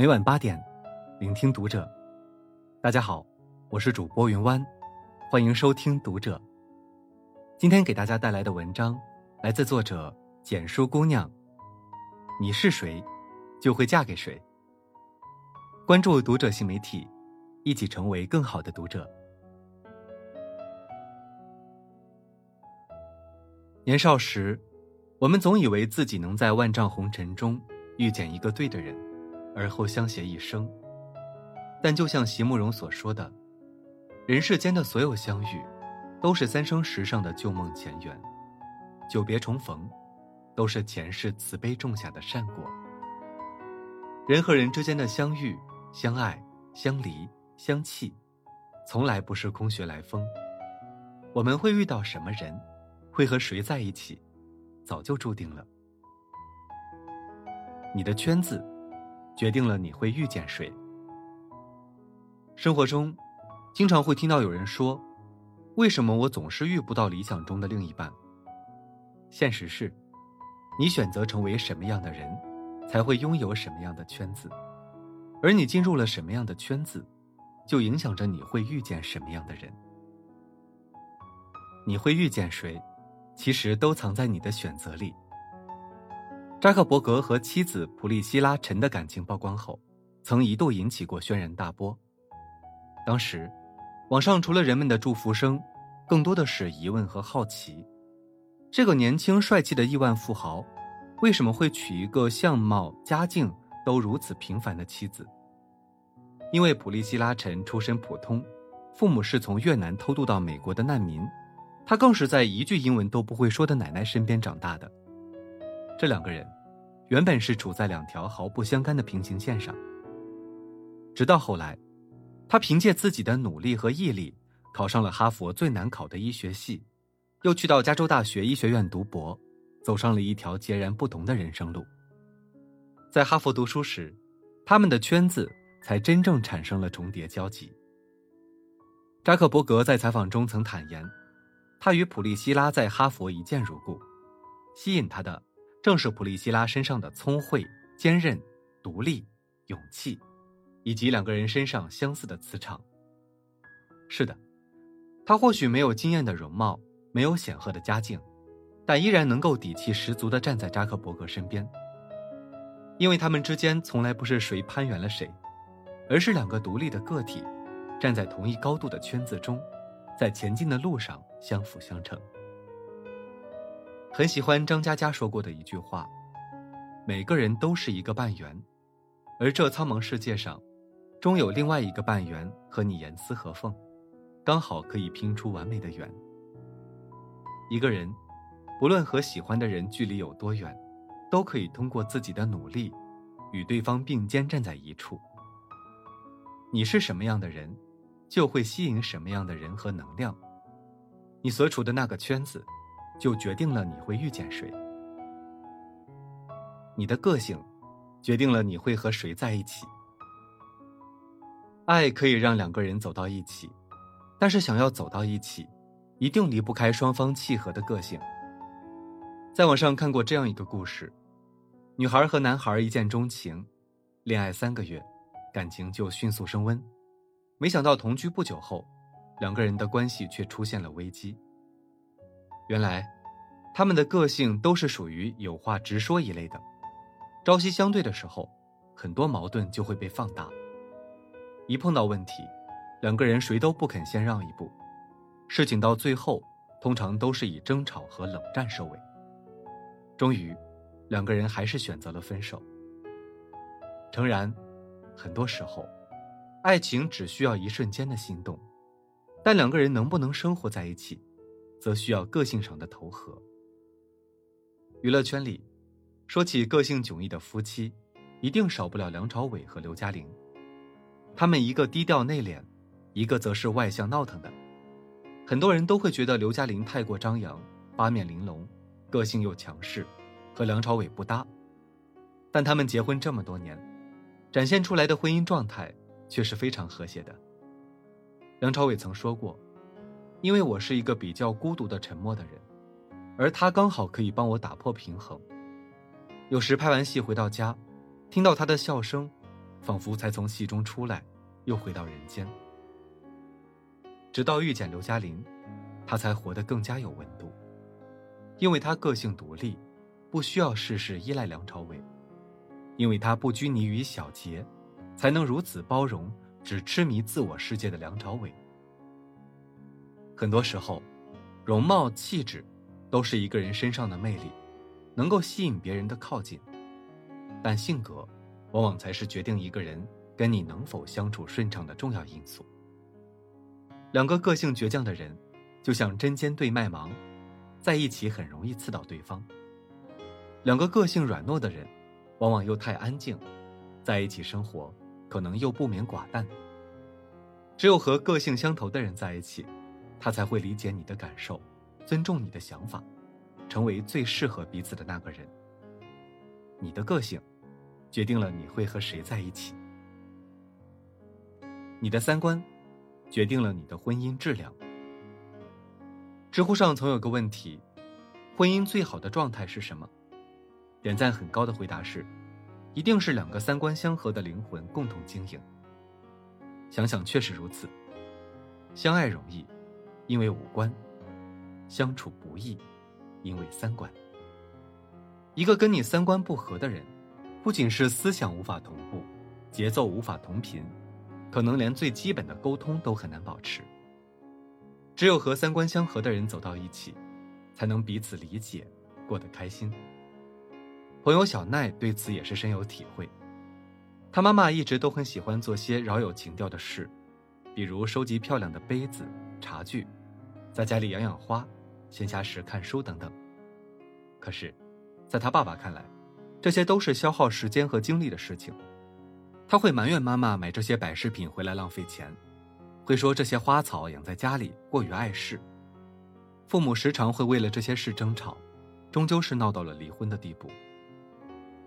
每晚八点，聆听读者。大家好，我是主播云湾，欢迎收听读者。今天给大家带来的文章来自作者简书姑娘。你是谁，就会嫁给谁。关注读者新媒体，一起成为更好的读者。年少时，我们总以为自己能在万丈红尘中遇见一个对的人，而后相携一生。但就像席慕容所说的，人世间的所有相遇，都是三生石上的旧梦前缘；久别重逢，都是前世慈悲种下的善果。人和人之间的相遇、相爱、相离、相弃，从来不是空穴来风。我们会遇到什么人，会和谁在一起，早就注定了。你的圈子，决定了你会遇见谁。生活中，经常会听到有人说：“为什么我总是遇不到理想中的另一半？”现实是，你选择成为什么样的人，才会拥有什么样的圈子，而你进入了什么样的圈子，就影响着你会遇见什么样的人。你会遇见谁，其实都藏在你的选择里。扎克伯格和妻子普利希拉·陈的感情曝光后，曾一度引起过轩然大波。当时，网上除了人们的祝福声，更多的是疑问和好奇：这个年轻帅气的亿万富豪，为什么会娶一个相貌、家境都如此平凡的妻子？因为普利希拉陈出身普通，父母是从越南偷渡到美国的难民，他更是在一句英文都不会说的奶奶身边长大的。这两个人，原本是处在两条毫不相干的平行线上，直到后来。他凭借自己的努力和毅力，考上了哈佛最难考的医学系，又去到加州大学医学院读博，走上了一条截然不同的人生路。在哈佛读书时，他们的圈子才真正产生了重叠交集。扎克伯格在采访中曾坦言，他与普利希拉在哈佛一见如故，吸引他的正是普利希拉身上的聪慧、坚韧、独立、勇气。以及两个人身上相似的磁场。是的，他或许没有惊艳的容貌，没有显赫的家境，但依然能够底气十足的站在扎克伯格身边。因为他们之间从来不是谁攀援了谁，而是两个独立的个体，站在同一高度的圈子中，在前进的路上相辅相成。很喜欢张嘉佳说过的一句话：“每个人都是一个半圆，而这苍茫世界上。”终有另外一个半圆和你严丝合缝，刚好可以拼出完美的圆。一个人，不论和喜欢的人距离有多远，都可以通过自己的努力，与对方并肩站在一处。你是什么样的人，就会吸引什么样的人和能量。你所处的那个圈子，就决定了你会遇见谁。你的个性，决定了你会和谁在一起。爱可以让两个人走到一起，但是想要走到一起，一定离不开双方契合的个性。在网上看过这样一个故事：女孩和男孩一见钟情，恋爱三个月，感情就迅速升温。没想到同居不久后，两个人的关系却出现了危机。原来，他们的个性都是属于有话直说一类的，朝夕相对的时候，很多矛盾就会被放大。一碰到问题，两个人谁都不肯先让一步，事情到最后通常都是以争吵和冷战收尾。终于，两个人还是选择了分手。诚然，很多时候，爱情只需要一瞬间的心动，但两个人能不能生活在一起，则需要个性上的投合。娱乐圈里，说起个性迥异的夫妻，一定少不了梁朝伟和刘嘉玲。他们一个低调内敛，一个则是外向闹腾的。很多人都会觉得刘嘉玲太过张扬、八面玲珑，个性又强势，和梁朝伟不搭。但他们结婚这么多年，展现出来的婚姻状态却是非常和谐的。梁朝伟曾说过：“因为我是一个比较孤独的、沉默的人，而他刚好可以帮我打破平衡。有时拍完戏回到家，听到他的笑声。”仿佛才从戏中出来，又回到人间。直到遇见刘嘉玲，他才活得更加有温度，因为他个性独立，不需要事事依赖梁朝伟，因为他不拘泥于小节，才能如此包容只痴迷自我世界的梁朝伟。很多时候，容貌气质都是一个人身上的魅力，能够吸引别人的靠近，但性格。往往才是决定一个人跟你能否相处顺畅的重要因素。两个个性倔强的人，就像针尖对麦芒，在一起很容易刺到对方；两个个性软糯的人，往往又太安静，在一起生活可能又不免寡淡。只有和个性相投的人在一起，他才会理解你的感受，尊重你的想法，成为最适合彼此的那个人。你的个性。决定了你会和谁在一起，你的三观决定了你的婚姻质量。知乎上曾有个问题：婚姻最好的状态是什么？点赞很高的回答是：一定是两个三观相合的灵魂共同经营。想想确实如此，相爱容易，因为五官；相处不易，因为三观。一个跟你三观不合的人。不仅是思想无法同步，节奏无法同频，可能连最基本的沟通都很难保持。只有和三观相合的人走到一起，才能彼此理解，过得开心。朋友小奈对此也是深有体会。他妈妈一直都很喜欢做些饶有情调的事，比如收集漂亮的杯子、茶具，在家里养养花，闲暇时看书等等。可是，在他爸爸看来，这些都是消耗时间和精力的事情，他会埋怨妈妈买这些摆饰品回来浪费钱，会说这些花草养在家里过于碍事。父母时常会为了这些事争吵，终究是闹到了离婚的地步。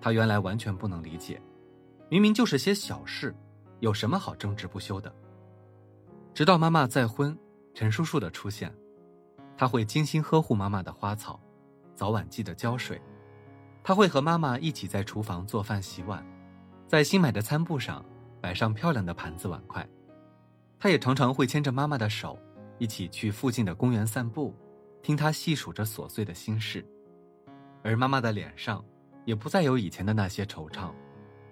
他原来完全不能理解，明明就是些小事，有什么好争执不休的？直到妈妈再婚，陈叔叔的出现，他会精心呵护妈妈的花草，早晚记得浇水。他会和妈妈一起在厨房做饭洗碗，在新买的餐布上摆上漂亮的盘子碗筷。他也常常会牵着妈妈的手，一起去附近的公园散步，听她细数着琐碎的心事。而妈妈的脸上，也不再有以前的那些惆怅，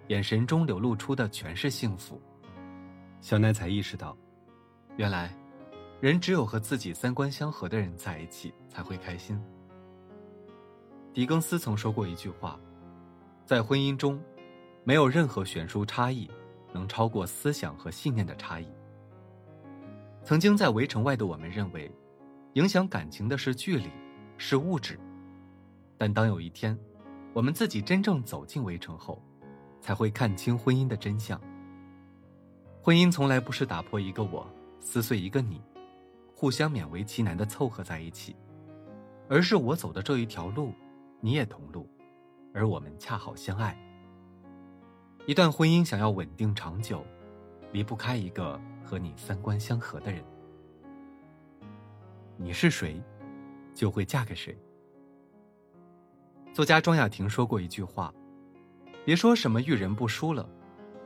眼神中流露出的全是幸福。小奈才意识到，原来，人只有和自己三观相合的人在一起才会开心。狄更斯曾说过一句话：“在婚姻中，没有任何悬殊差异能超过思想和信念的差异。”曾经在围城外的我们认为，影响感情的是距离，是物质。但当有一天，我们自己真正走进围城后，才会看清婚姻的真相。婚姻从来不是打破一个我，撕碎一个你，互相勉为其难的凑合在一起，而是我走的这一条路。你也同路，而我们恰好相爱。一段婚姻想要稳定长久，离不开一个和你三观相合的人。你是谁，就会嫁给谁。作家庄雅婷说过一句话：“别说什么遇人不淑了，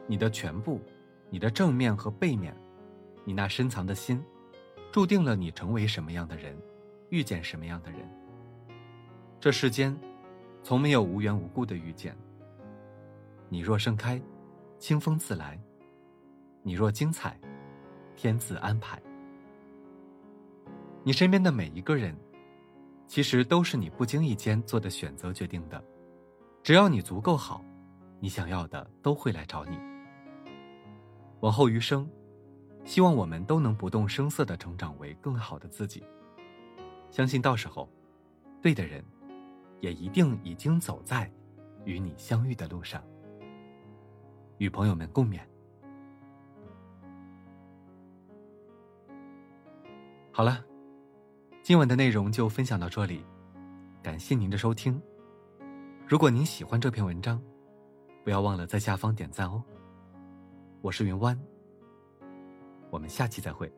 你的全部，你的正面和背面，你那深藏的心，注定了你成为什么样的人，遇见什么样的人。”这世间，从没有无缘无故的遇见。你若盛开，清风自来；你若精彩，天自安排。你身边的每一个人，其实都是你不经意间做的选择决定的。只要你足够好，你想要的都会来找你。往后余生，希望我们都能不动声色的成长为更好的自己。相信到时候，对的人。也一定已经走在与你相遇的路上，与朋友们共勉。好了，今晚的内容就分享到这里，感谢您的收听。如果您喜欢这篇文章，不要忘了在下方点赞哦。我是云湾，我们下期再会。